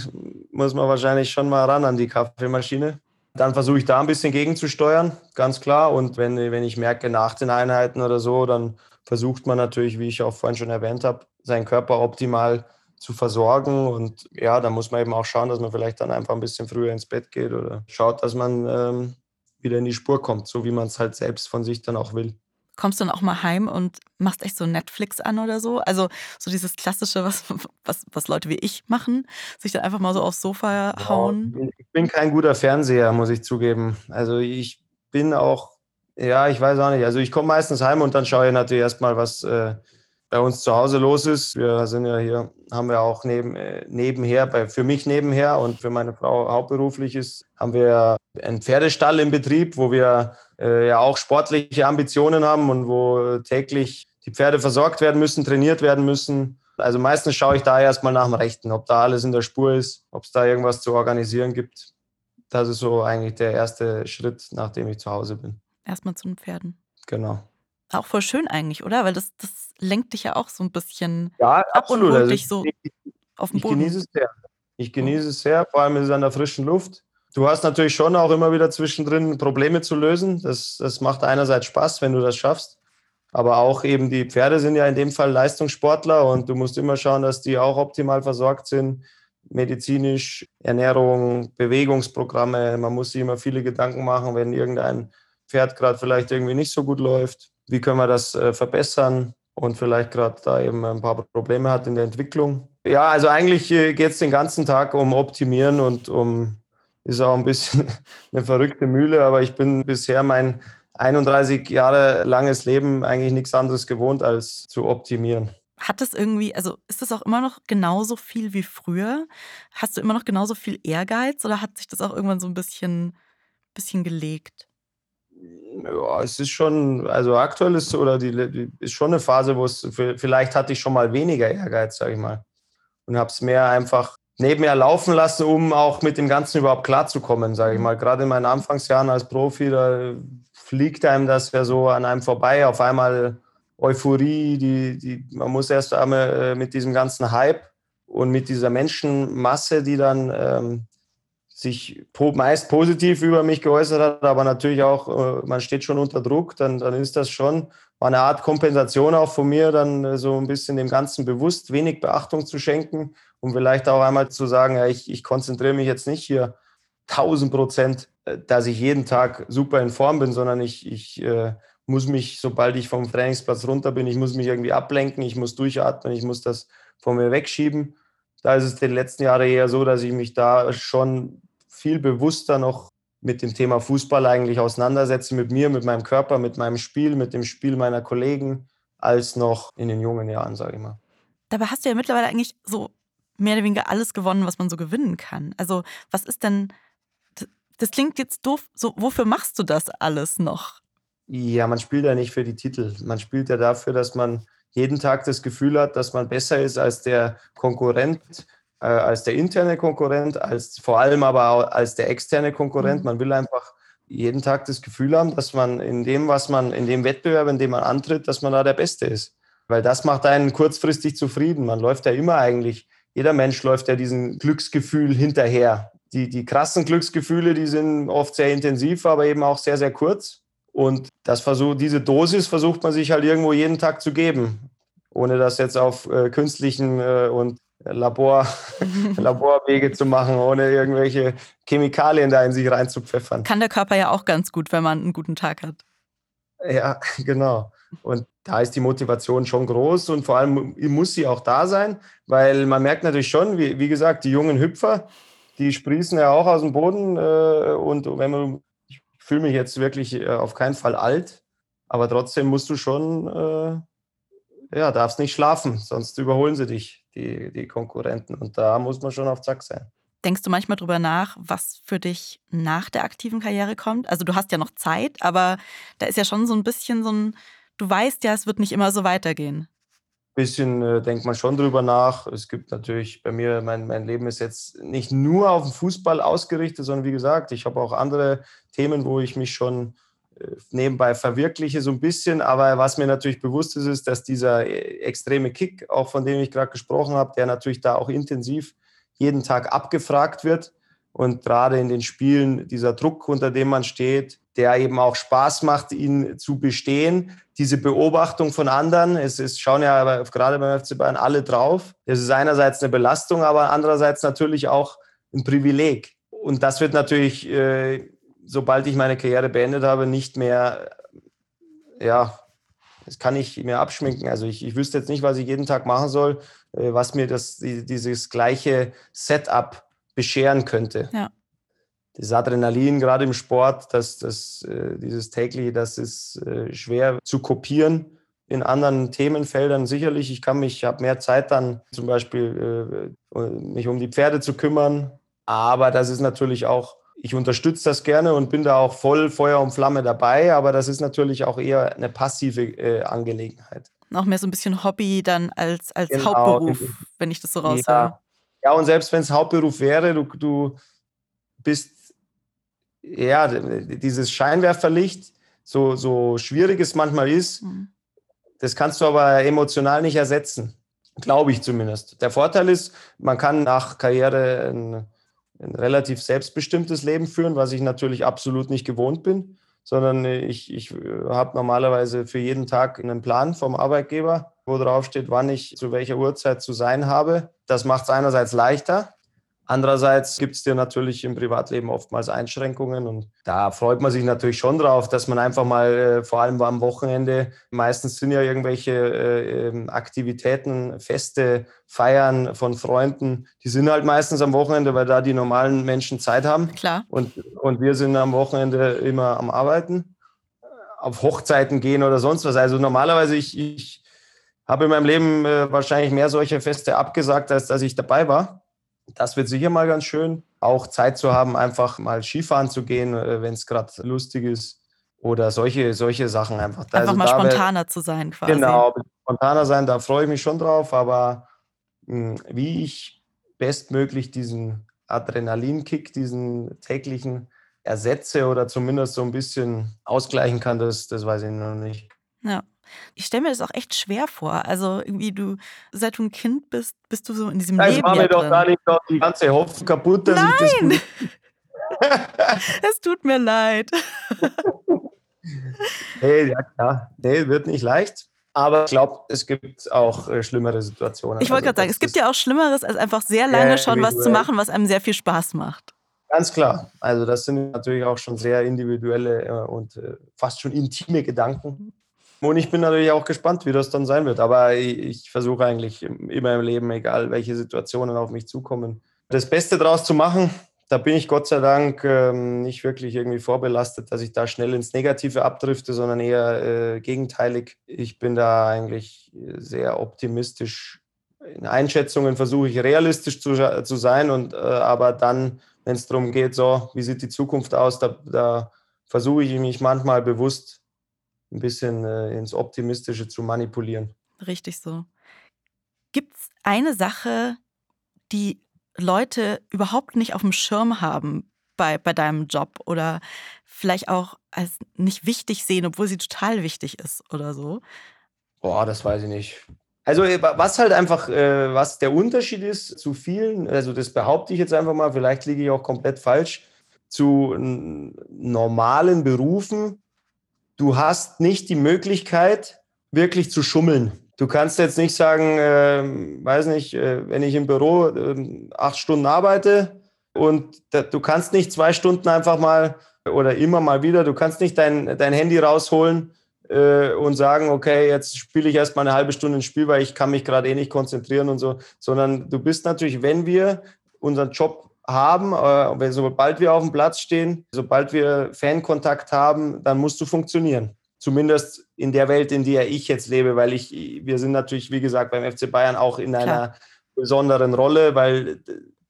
muss man wahrscheinlich schon mal ran an die Kaffeemaschine. Dann versuche ich da ein bisschen gegenzusteuern, ganz klar. Und wenn, wenn ich merke, nach den Einheiten oder so, dann versucht man natürlich, wie ich auch vorhin schon erwähnt habe, seinen Körper optimal zu versorgen. Und ja, da muss man eben auch schauen, dass man vielleicht dann einfach ein bisschen früher ins Bett geht oder schaut, dass man ähm, wieder in die Spur kommt, so wie man es halt selbst von sich dann auch will kommst du dann auch mal heim und machst echt so Netflix an oder so? Also so dieses klassische, was, was, was Leute wie ich machen, sich dann einfach mal so aufs Sofa hauen. Ich bin kein guter Fernseher, muss ich zugeben. Also ich bin auch, ja, ich weiß auch nicht. Also ich komme meistens heim und dann schaue ich natürlich erstmal, was äh, bei uns zu Hause los ist. Wir sind ja hier, haben wir auch neben, äh, nebenher, bei, für mich nebenher und für meine Frau hauptberuflich ist, haben wir einen Pferdestall im Betrieb, wo wir äh, ja auch sportliche Ambitionen haben und wo täglich die Pferde versorgt werden müssen, trainiert werden müssen. Also meistens schaue ich da erstmal nach dem Rechten, ob da alles in der Spur ist, ob es da irgendwas zu organisieren gibt. Das ist so eigentlich der erste Schritt, nachdem ich zu Hause bin. Erstmal zu den Pferden. Genau. Auch voll schön eigentlich, oder? Weil das, das lenkt dich ja auch so ein bisschen ja, ab absolut. und holt also dich so ich, auf den Boden. Ich genieße es sehr. Ich genieße es sehr, vor allem ist es an der frischen Luft. Du hast natürlich schon auch immer wieder zwischendrin Probleme zu lösen. Das, das macht einerseits Spaß, wenn du das schaffst. Aber auch eben die Pferde sind ja in dem Fall Leistungssportler und du musst immer schauen, dass die auch optimal versorgt sind. Medizinisch, Ernährung, Bewegungsprogramme. Man muss sich immer viele Gedanken machen, wenn irgendein Pferd gerade vielleicht irgendwie nicht so gut läuft. Wie können wir das äh, verbessern? Und vielleicht gerade da eben ein paar Probleme hat in der Entwicklung. Ja, also eigentlich äh, geht es den ganzen Tag um Optimieren und um ist auch ein bisschen eine verrückte Mühle, aber ich bin bisher mein 31 Jahre langes Leben eigentlich nichts anderes gewohnt, als zu optimieren. Hat das irgendwie, also ist das auch immer noch genauso viel wie früher? Hast du immer noch genauso viel Ehrgeiz oder hat sich das auch irgendwann so ein bisschen, bisschen gelegt? Ja, es ist schon, also aktuell ist oder die, die ist schon eine Phase, wo es vielleicht hatte ich schon mal weniger Ehrgeiz, sage ich mal. Und habe es mehr einfach nebenher laufen lassen, um auch mit dem Ganzen überhaupt klarzukommen, sage ich mhm. mal. Gerade in meinen Anfangsjahren als Profi, da fliegt einem das ja so an einem vorbei. Auf einmal Euphorie, die, die, man muss erst einmal äh, mit diesem ganzen Hype und mit dieser Menschenmasse, die dann ähm, sich meist positiv über mich geäußert hat, aber natürlich auch, äh, man steht schon unter Druck, dann, dann ist das schon war eine Art Kompensation auch von mir, dann äh, so ein bisschen dem Ganzen bewusst wenig Beachtung zu schenken um vielleicht auch einmal zu sagen, ja, ich, ich konzentriere mich jetzt nicht hier 1000 Prozent, äh, dass ich jeden Tag super in Form bin, sondern ich, ich äh, muss mich, sobald ich vom Trainingsplatz runter bin, ich muss mich irgendwie ablenken, ich muss durchatmen, ich muss das von mir wegschieben. Da ist es den letzten Jahren eher so, dass ich mich da schon viel bewusster noch mit dem Thema Fußball eigentlich auseinandersetze, mit mir, mit meinem Körper, mit meinem Spiel, mit dem Spiel meiner Kollegen, als noch in den jungen Jahren, sage ich mal. Dabei hast du ja mittlerweile eigentlich so mehr oder weniger alles gewonnen, was man so gewinnen kann. Also, was ist denn, das klingt jetzt doof, so, wofür machst du das alles noch? Ja, man spielt ja nicht für die Titel. Man spielt ja dafür, dass man jeden Tag das Gefühl hat, dass man besser ist als der Konkurrent, äh, als der interne Konkurrent, als vor allem aber auch als der externe Konkurrent. Mhm. Man will einfach jeden Tag das Gefühl haben, dass man in dem, was man, in dem Wettbewerb, in dem man antritt, dass man da der Beste ist. Weil das macht einen kurzfristig zufrieden. Man läuft ja immer eigentlich, jeder Mensch läuft ja diesem Glücksgefühl hinterher. Die, die krassen Glücksgefühle, die sind oft sehr intensiv, aber eben auch sehr, sehr kurz. Und das versuch, diese Dosis versucht man sich halt irgendwo jeden Tag zu geben, ohne das jetzt auf äh, künstlichen äh, und Labor, Laborwege zu machen, ohne irgendwelche Chemikalien da in sich reinzupfeffern. Kann der Körper ja auch ganz gut, wenn man einen guten Tag hat. Ja, genau. Und da ist die Motivation schon groß und vor allem muss sie auch da sein, weil man merkt natürlich schon, wie, wie gesagt, die jungen Hüpfer, die sprießen ja auch aus dem Boden. Äh, und wenn man, ich fühle mich jetzt wirklich äh, auf keinen Fall alt, aber trotzdem musst du schon, äh, ja, darfst nicht schlafen, sonst überholen sie dich, die, die Konkurrenten. Und da muss man schon auf Zack sein. Denkst du manchmal drüber nach, was für dich nach der aktiven Karriere kommt? Also du hast ja noch Zeit, aber da ist ja schon so ein bisschen so ein, du weißt ja, es wird nicht immer so weitergehen. Ein bisschen äh, denkt man schon drüber nach. Es gibt natürlich bei mir, mein, mein Leben ist jetzt nicht nur auf den Fußball ausgerichtet, sondern wie gesagt, ich habe auch andere Themen, wo ich mich schon nebenbei verwirkliche, so ein bisschen. Aber was mir natürlich bewusst ist, ist, dass dieser äh, extreme Kick, auch von dem ich gerade gesprochen habe, der natürlich da auch intensiv jeden Tag abgefragt wird. Und gerade in den Spielen dieser Druck, unter dem man steht, der eben auch Spaß macht, ihn zu bestehen. Diese Beobachtung von anderen, es ist, schauen ja gerade beim FC Bayern alle drauf. Es ist einerseits eine Belastung, aber andererseits natürlich auch ein Privileg. Und das wird natürlich, äh, sobald ich meine Karriere beendet habe, nicht mehr, ja, das kann ich mir abschminken. Also ich, ich wüsste jetzt nicht, was ich jeden Tag machen soll, äh, was mir das, dieses gleiche Setup bescheren könnte. Ja. Das Adrenalin, gerade im Sport, das, das, äh, dieses tägliche, das ist äh, schwer zu kopieren. In anderen Themenfeldern sicherlich. Ich kann mich, ich habe mehr Zeit dann zum Beispiel mich um die Pferde zu kümmern. Aber das ist natürlich auch ich unterstütze das gerne und bin da auch voll Feuer und Flamme dabei, aber das ist natürlich auch eher eine passive äh, Angelegenheit. Noch mehr so ein bisschen Hobby dann als, als genau. Hauptberuf, wenn ich das so raushöre. Ja. ja, und selbst wenn es Hauptberuf wäre, du, du bist, ja, dieses Scheinwerferlicht, so, so schwierig es manchmal ist, mhm. das kannst du aber emotional nicht ersetzen. Glaube ich zumindest. Der Vorteil ist, man kann nach Karriere ein ein relativ selbstbestimmtes Leben führen, was ich natürlich absolut nicht gewohnt bin, sondern ich, ich äh, habe normalerweise für jeden Tag einen Plan vom Arbeitgeber, wo drauf steht, wann ich zu welcher Uhrzeit zu sein habe. Das macht es einerseits leichter, Andererseits gibt es dir natürlich im Privatleben oftmals Einschränkungen und da freut man sich natürlich schon drauf, dass man einfach mal, äh, vor allem am Wochenende, meistens sind ja irgendwelche äh, ähm, Aktivitäten, Feste, Feiern von Freunden, die sind halt meistens am Wochenende, weil da die normalen Menschen Zeit haben. Klar. Und, und wir sind am Wochenende immer am Arbeiten, auf Hochzeiten gehen oder sonst was. Also normalerweise, ich, ich habe in meinem Leben äh, wahrscheinlich mehr solche Feste abgesagt, als dass ich dabei war. Das wird sicher mal ganz schön. Auch Zeit zu haben, einfach mal Skifahren zu gehen, äh, wenn es gerade lustig ist. Oder solche, solche Sachen einfach. Einfach also mal spontaner wär, zu sein quasi. Genau, spontaner sein, da freue ich mich schon drauf. Aber mh, hm, wie ich bestmöglich diesen Adrenalinkick, diesen täglichen ersetze oder zumindest so ein bisschen ausgleichen kann, das, das weiß ich noch nicht. Ja. Ich stelle mir das auch echt schwer vor. Also irgendwie du, seit du ein Kind bist, bist du so in diesem ja, Leben. Ich mache mir doch gar nicht noch die ganze Hoffnung kaputt, dass Nein! das Es tut mir leid. nee, ja klar. Nee, wird nicht leicht. Aber ich glaube, es gibt auch äh, schlimmere Situationen. Ich wollte also, gerade sagen, es gibt ja auch Schlimmeres, als einfach sehr lange schon was zu machen, was einem sehr viel Spaß macht. Ganz klar. Also das sind natürlich auch schon sehr individuelle äh, und äh, fast schon intime Gedanken. Und ich bin natürlich auch gespannt, wie das dann sein wird. Aber ich, ich versuche eigentlich immer im Leben, egal welche Situationen auf mich zukommen, das Beste draus zu machen. Da bin ich Gott sei Dank ähm, nicht wirklich irgendwie vorbelastet, dass ich da schnell ins Negative abdrifte, sondern eher äh, gegenteilig. Ich bin da eigentlich sehr optimistisch. In Einschätzungen versuche ich realistisch zu, zu sein, und, äh, aber dann, wenn es darum geht, so, wie sieht die Zukunft aus, da, da versuche ich mich manchmal bewusst ein bisschen äh, ins Optimistische zu manipulieren. Richtig so. Gibt es eine Sache, die Leute überhaupt nicht auf dem Schirm haben bei, bei deinem Job oder vielleicht auch als nicht wichtig sehen, obwohl sie total wichtig ist oder so? Boah, das weiß ich nicht. Also äh, was halt einfach, äh, was der Unterschied ist zu vielen, also das behaupte ich jetzt einfach mal, vielleicht liege ich auch komplett falsch, zu normalen Berufen, du hast nicht die Möglichkeit, wirklich zu schummeln. Du kannst jetzt nicht sagen, äh, weiß nicht, äh, wenn ich im Büro äh, acht Stunden arbeite und da, du kannst nicht zwei Stunden einfach mal oder immer mal wieder, du kannst nicht dein, dein Handy rausholen äh, und sagen, okay, jetzt spiele ich erst mal eine halbe Stunde ein Spiel, weil ich kann mich gerade eh nicht konzentrieren und so, sondern du bist natürlich, wenn wir unseren Job haben, äh, sobald wir auf dem Platz stehen, sobald wir Fankontakt haben, dann musst du funktionieren. Zumindest in der Welt, in der ich jetzt lebe, weil ich, wir sind natürlich, wie gesagt, beim FC Bayern auch in Klar. einer besonderen Rolle, weil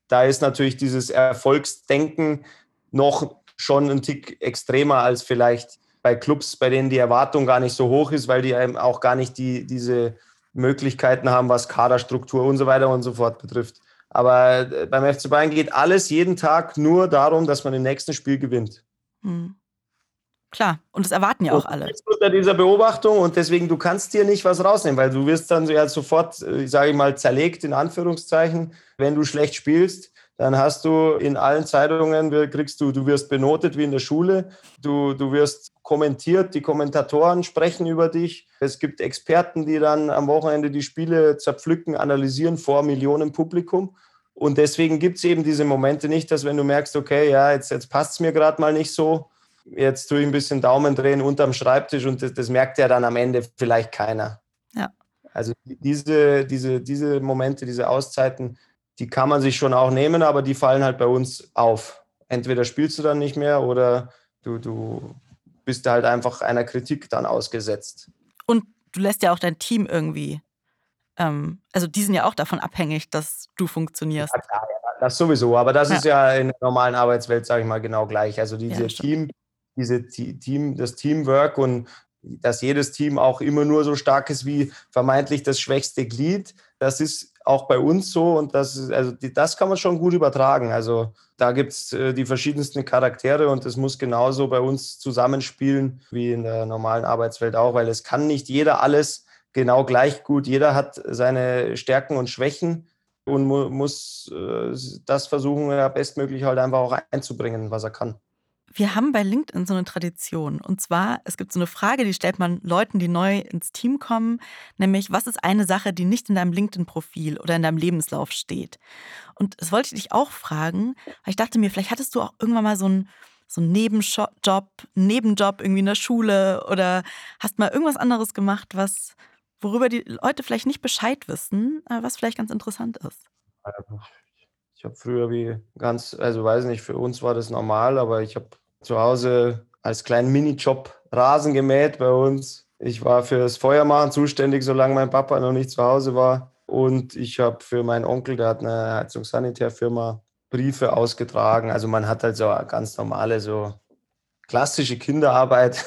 da ist natürlich dieses Erfolgsdenken noch schon ein Tick extremer als vielleicht bei Clubs, bei denen die Erwartung gar nicht so hoch ist, weil die eben auch gar nicht die, diese Möglichkeiten haben, was Kaderstruktur und so weiter und so fort betrifft. Aber äh, beim FC Bayern geht alles jeden Tag nur darum, dass man im nächsten Spiel gewinnt. Hm. Klar, und das erwarten ja auch alle. Unter dieser Beobachtung und deswegen, du kannst dir nicht was rausnehmen, weil du wirst dann ja sofort, äh, sage ich mal, zerlegt, in Anführungszeichen, wenn du schlecht spielst dann hast du in allen Zeitungen, kriegst du, du wirst benotet wie in der Schule, du, du wirst kommentiert, die Kommentatoren sprechen über dich. Es gibt Experten, die dann am Wochenende die Spiele zerpflücken, analysieren vor Millionen Publikum. Und deswegen gibt es eben diese Momente nicht, dass wenn du merkst, okay, ja, jetzt, jetzt passt es mir gerade mal nicht so, jetzt tue ich ein bisschen Daumen drehen unterm Schreibtisch und das, das merkt ja dann am Ende vielleicht keiner. Ja. Also diese, diese, diese Momente, diese Auszeiten, die kann man sich schon auch nehmen, aber die fallen halt bei uns auf. Entweder spielst du dann nicht mehr oder du, du bist halt einfach einer Kritik dann ausgesetzt. Und du lässt ja auch dein Team irgendwie, ähm, also die sind ja auch davon abhängig, dass du funktionierst. Ja, klar, ja, das sowieso, aber das ja. ist ja in der normalen Arbeitswelt, sage ich mal, genau gleich. Also diese Team, diese Team, das Teamwork und dass jedes Team auch immer nur so stark ist wie vermeintlich das schwächste Glied, das ist auch bei uns so und das, also die, das kann man schon gut übertragen. Also da gibt es äh, die verschiedensten Charaktere und es muss genauso bei uns zusammenspielen wie in der normalen Arbeitswelt auch, weil es kann nicht jeder alles genau gleich gut. Jeder hat seine Stärken und Schwächen und mu muss äh, das versuchen, ja, bestmöglich halt einfach auch einzubringen, was er kann. Wir haben bei LinkedIn so eine Tradition. Und zwar, es gibt so eine Frage, die stellt man Leuten, die neu ins Team kommen, nämlich, was ist eine Sache, die nicht in deinem LinkedIn-Profil oder in deinem Lebenslauf steht? Und das wollte ich dich auch fragen, weil ich dachte mir, vielleicht hattest du auch irgendwann mal so einen, so einen Nebenjob, Nebenjob irgendwie in der Schule oder hast mal irgendwas anderes gemacht, was, worüber die Leute vielleicht nicht Bescheid wissen, was vielleicht ganz interessant ist. Ich habe früher wie ganz, also weiß nicht, für uns war das normal, aber ich habe zu Hause als kleinen Minijob Rasen gemäht bei uns. Ich war für das Feuermachen zuständig, solange mein Papa noch nicht zu Hause war. Und ich habe für meinen Onkel, der hat eine Heizungssanitärfirma, Briefe ausgetragen. Also man hat halt so ganz normale, so klassische Kinderarbeit.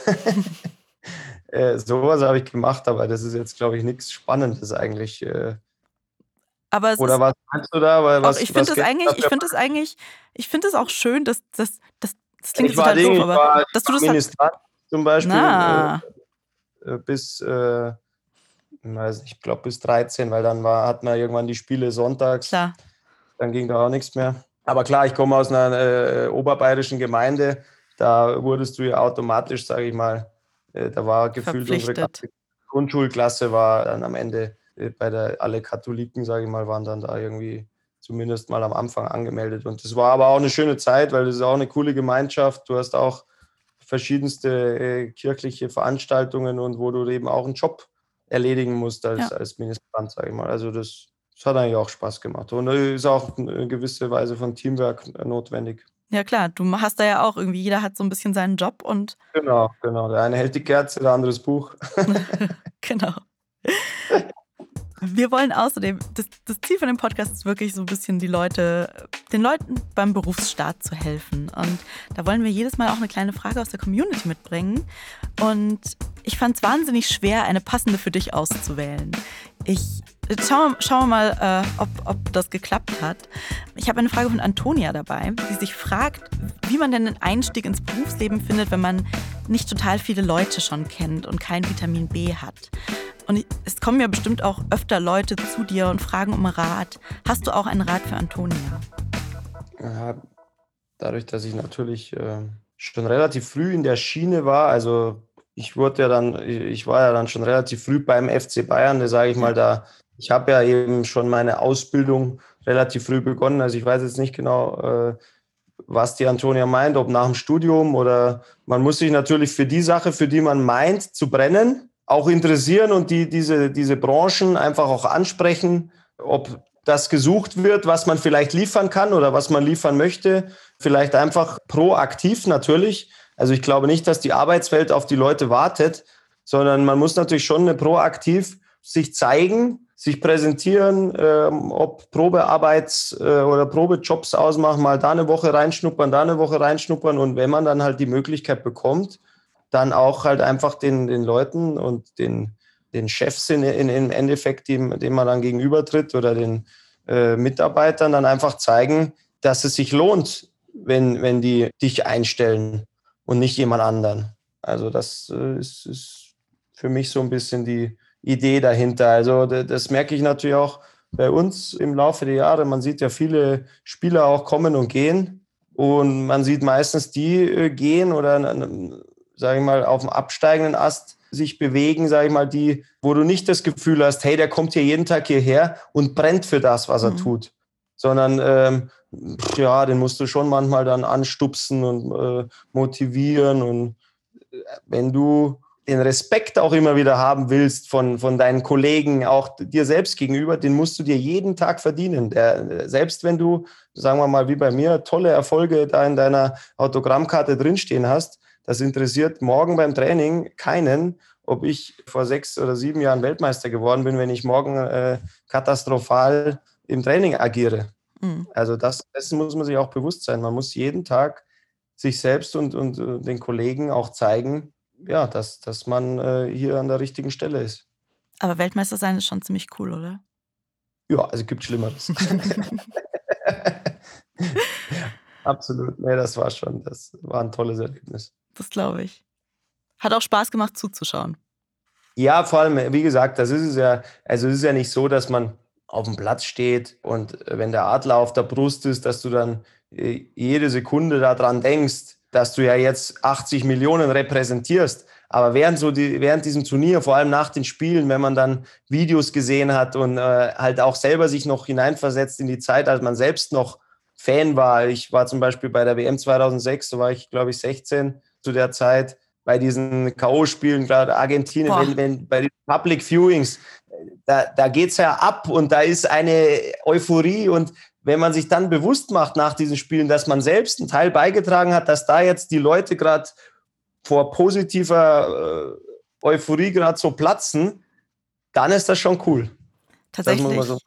äh, sowas habe ich gemacht, aber das ist jetzt, glaube ich, nichts Spannendes eigentlich. Äh. aber Oder was meinst du da? Weil was, ich finde es eigentlich, ich finde es eigentlich, ich finde es auch schön, dass, dass, dass das klingt ich total doof, aber war, dass du das Ministrant halt zum Beispiel äh, äh, bis, äh, ich glaube bis 13, weil dann war, hat man irgendwann die Spiele sonntags. Klar. Dann ging da auch nichts mehr. Aber klar, ich komme aus einer äh, oberbayerischen Gemeinde. Da wurdest du ja automatisch, sage ich mal, äh, da war gefühlt unsere Grundschulklasse war dann am Ende äh, bei der alle Katholiken, sage ich mal, waren dann da irgendwie zumindest mal am Anfang angemeldet. Und das war aber auch eine schöne Zeit, weil das ist auch eine coole Gemeinschaft. Du hast auch verschiedenste äh, kirchliche Veranstaltungen und wo du eben auch einen Job erledigen musst als, ja. als Ministrant, sage ich mal. Also das, das hat eigentlich auch Spaß gemacht. Und ist auch eine gewisse Weise von Teamwork notwendig. Ja klar, du hast da ja auch irgendwie, jeder hat so ein bisschen seinen Job und. Genau, genau. Der eine hält die Kerze, der andere das Buch. genau. Wir wollen außerdem, das, das, Ziel von dem Podcast ist wirklich so ein bisschen die Leute, den Leuten beim Berufsstart zu helfen. Und da wollen wir jedes Mal auch eine kleine Frage aus der Community mitbringen. Und ich fand es wahnsinnig schwer, eine passende für dich auszuwählen. Ich Schauen, schauen wir mal, äh, ob, ob das geklappt hat. Ich habe eine Frage von Antonia dabei, die sich fragt, wie man denn einen Einstieg ins Berufsleben findet, wenn man nicht total viele Leute schon kennt und kein Vitamin B hat. Und es kommen ja bestimmt auch öfter Leute zu dir und fragen um Rat. Hast du auch einen Rat für Antonia? Ja, dadurch, dass ich natürlich äh, schon relativ früh in der Schiene war, also ich wurde ja dann, ich war ja dann schon relativ früh beim FC Bayern, da sage ich mal, da ich habe ja eben schon meine Ausbildung relativ früh begonnen. Also ich weiß jetzt nicht genau, äh, was die Antonia meint, ob nach dem Studium oder man muss sich natürlich für die Sache, für die man meint, zu brennen, auch interessieren und die, diese, diese Branchen einfach auch ansprechen, ob das gesucht wird, was man vielleicht liefern kann oder was man liefern möchte. Vielleicht einfach proaktiv natürlich. Also ich glaube nicht, dass die Arbeitswelt auf die Leute wartet, sondern man muss natürlich schon eine proaktiv sich zeigen sich präsentieren, ähm, ob Probearbeits- äh, oder Probejobs ausmachen, mal da eine Woche reinschnuppern, da eine Woche reinschnuppern und wenn man dann halt die Möglichkeit bekommt, dann auch halt einfach den, den Leuten und den, den Chefs in, in, im Endeffekt, dem, dem man dann gegenübertritt oder den äh, Mitarbeitern dann einfach zeigen, dass es sich lohnt, wenn, wenn die dich einstellen und nicht jemand anderen. Also das äh, ist, ist für mich so ein bisschen die, Idee dahinter. Also das merke ich natürlich auch bei uns im Laufe der Jahre. Man sieht ja viele Spieler auch kommen und gehen und man sieht meistens die äh, gehen oder sage ich mal auf dem absteigenden Ast sich bewegen, sage ich mal, die, wo du nicht das Gefühl hast, hey, der kommt hier jeden Tag hierher und brennt für das, was er mhm. tut, sondern ähm, ja, den musst du schon manchmal dann anstupsen und äh, motivieren und äh, wenn du den Respekt auch immer wieder haben willst von, von deinen Kollegen, auch dir selbst gegenüber, den musst du dir jeden Tag verdienen. Der, selbst wenn du, sagen wir mal, wie bei mir, tolle Erfolge da in deiner Autogrammkarte drinstehen hast, das interessiert morgen beim Training keinen, ob ich vor sechs oder sieben Jahren Weltmeister geworden bin, wenn ich morgen äh, katastrophal im Training agiere. Mhm. Also das, dessen muss man sich auch bewusst sein. Man muss jeden Tag sich selbst und, und äh, den Kollegen auch zeigen, ja, dass, dass man äh, hier an der richtigen Stelle ist. Aber Weltmeister sein ist schon ziemlich cool, oder? Ja, also gibt Schlimmeres. Absolut. Nee, das war schon, das war ein tolles Erlebnis. Das glaube ich. Hat auch Spaß gemacht zuzuschauen. Ja, vor allem, wie gesagt, das ist es ja, also es ist ja nicht so, dass man auf dem Platz steht und wenn der Adler auf der Brust ist, dass du dann äh, jede Sekunde daran denkst, dass du ja jetzt 80 Millionen repräsentierst. Aber während, so die, während diesem Turnier, vor allem nach den Spielen, wenn man dann Videos gesehen hat und äh, halt auch selber sich noch hineinversetzt in die Zeit, als man selbst noch Fan war. Ich war zum Beispiel bei der WM 2006, so war ich, glaube ich, 16 zu der Zeit, bei diesen K.O.-Spielen, gerade Argentinien, wenn, wenn, bei den Public Viewings, da, da geht es ja ab und da ist eine Euphorie und wenn man sich dann bewusst macht nach diesen Spielen, dass man selbst einen Teil beigetragen hat, dass da jetzt die Leute gerade vor positiver äh, Euphorie gerade so platzen, dann ist das schon cool. Tatsächlich. So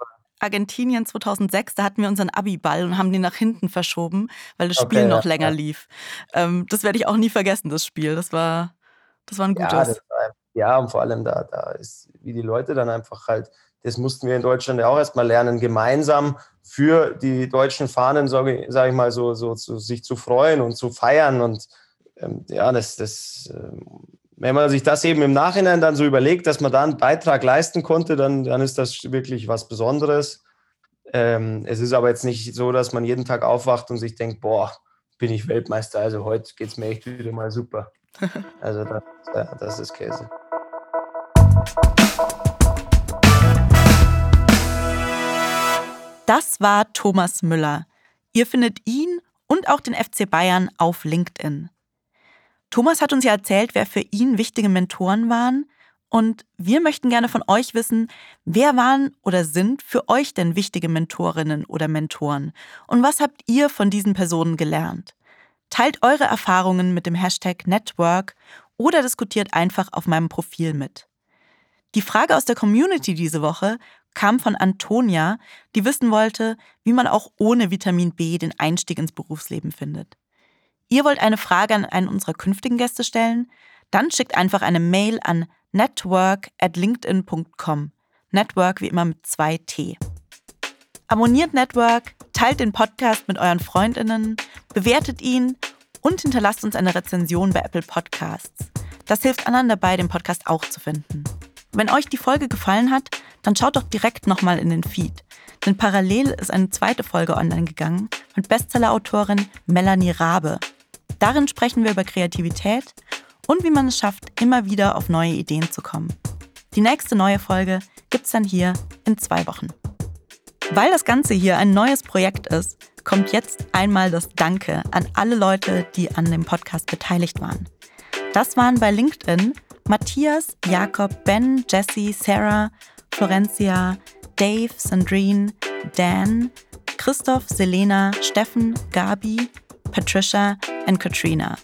Argentinien 2006, da hatten wir unseren Abi-Ball und haben den nach hinten verschoben, weil das Spiel okay, noch ja, länger ja. lief. Ähm, das werde ich auch nie vergessen, das Spiel. Das war, das war ein gutes. Ja, war, ja und vor allem da, da ist, wie die Leute dann einfach halt das mussten wir in Deutschland ja auch erstmal lernen, gemeinsam für die deutschen Fahnen, sage sag ich mal, so, so, so, sich zu freuen und zu feiern. Und ähm, ja, das, das, äh, wenn man sich das eben im Nachhinein dann so überlegt, dass man da einen Beitrag leisten konnte, dann, dann ist das wirklich was Besonderes. Ähm, es ist aber jetzt nicht so, dass man jeden Tag aufwacht und sich denkt, boah, bin ich Weltmeister, also heute geht es mir echt wieder mal super. Also das, das ist Käse. Das war Thomas Müller. Ihr findet ihn und auch den FC Bayern auf LinkedIn. Thomas hat uns ja erzählt, wer für ihn wichtige Mentoren waren. Und wir möchten gerne von euch wissen, wer waren oder sind für euch denn wichtige Mentorinnen oder Mentoren? Und was habt ihr von diesen Personen gelernt? Teilt eure Erfahrungen mit dem Hashtag Network oder diskutiert einfach auf meinem Profil mit. Die Frage aus der Community diese Woche kam von Antonia, die wissen wollte, wie man auch ohne Vitamin B den Einstieg ins Berufsleben findet. Ihr wollt eine Frage an einen unserer künftigen Gäste stellen? Dann schickt einfach eine Mail an network at linkedin.com. Network wie immer mit zwei T. Abonniert Network, teilt den Podcast mit euren Freundinnen, bewertet ihn und hinterlasst uns eine Rezension bei Apple Podcasts. Das hilft anderen dabei, den Podcast auch zu finden. Wenn euch die Folge gefallen hat, dann schaut doch direkt nochmal in den Feed. Denn parallel ist eine zweite Folge online gegangen mit Bestsellerautorin Melanie Rabe. Darin sprechen wir über Kreativität und wie man es schafft, immer wieder auf neue Ideen zu kommen. Die nächste neue Folge gibt's dann hier in zwei Wochen. Weil das Ganze hier ein neues Projekt ist, kommt jetzt einmal das Danke an alle Leute, die an dem Podcast beteiligt waren. Das waren bei LinkedIn Matthias, Jakob, Ben, Jesse, Sarah, Florencia, Dave, Sandrine, Dan, Christoph, Selena, Steffen, Gabi, Patricia und Katrina.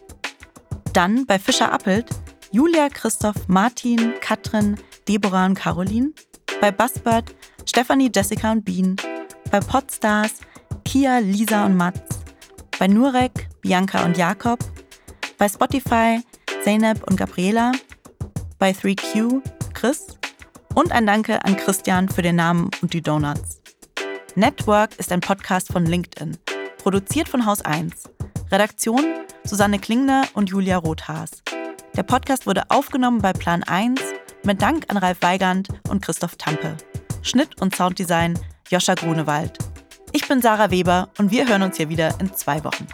Dann bei Fischer Appelt Julia, Christoph, Martin, Katrin, Deborah und Caroline. Bei Buzzbird Stephanie, Jessica und Bean. Bei Podstars Kia, Lisa und Mats. Bei Nurek, Bianca und Jakob. Bei Spotify Zeynep und Gabriela. Bei 3Q Chris. Und ein Danke an Christian für den Namen und die Donuts. Network ist ein Podcast von LinkedIn, produziert von Haus 1. Redaktion Susanne Klingner und Julia Rothaas. Der Podcast wurde aufgenommen bei Plan 1 mit Dank an Ralf Weigand und Christoph Tampe. Schnitt und Sounddesign Joscha Grunewald. Ich bin Sarah Weber und wir hören uns hier wieder in zwei Wochen.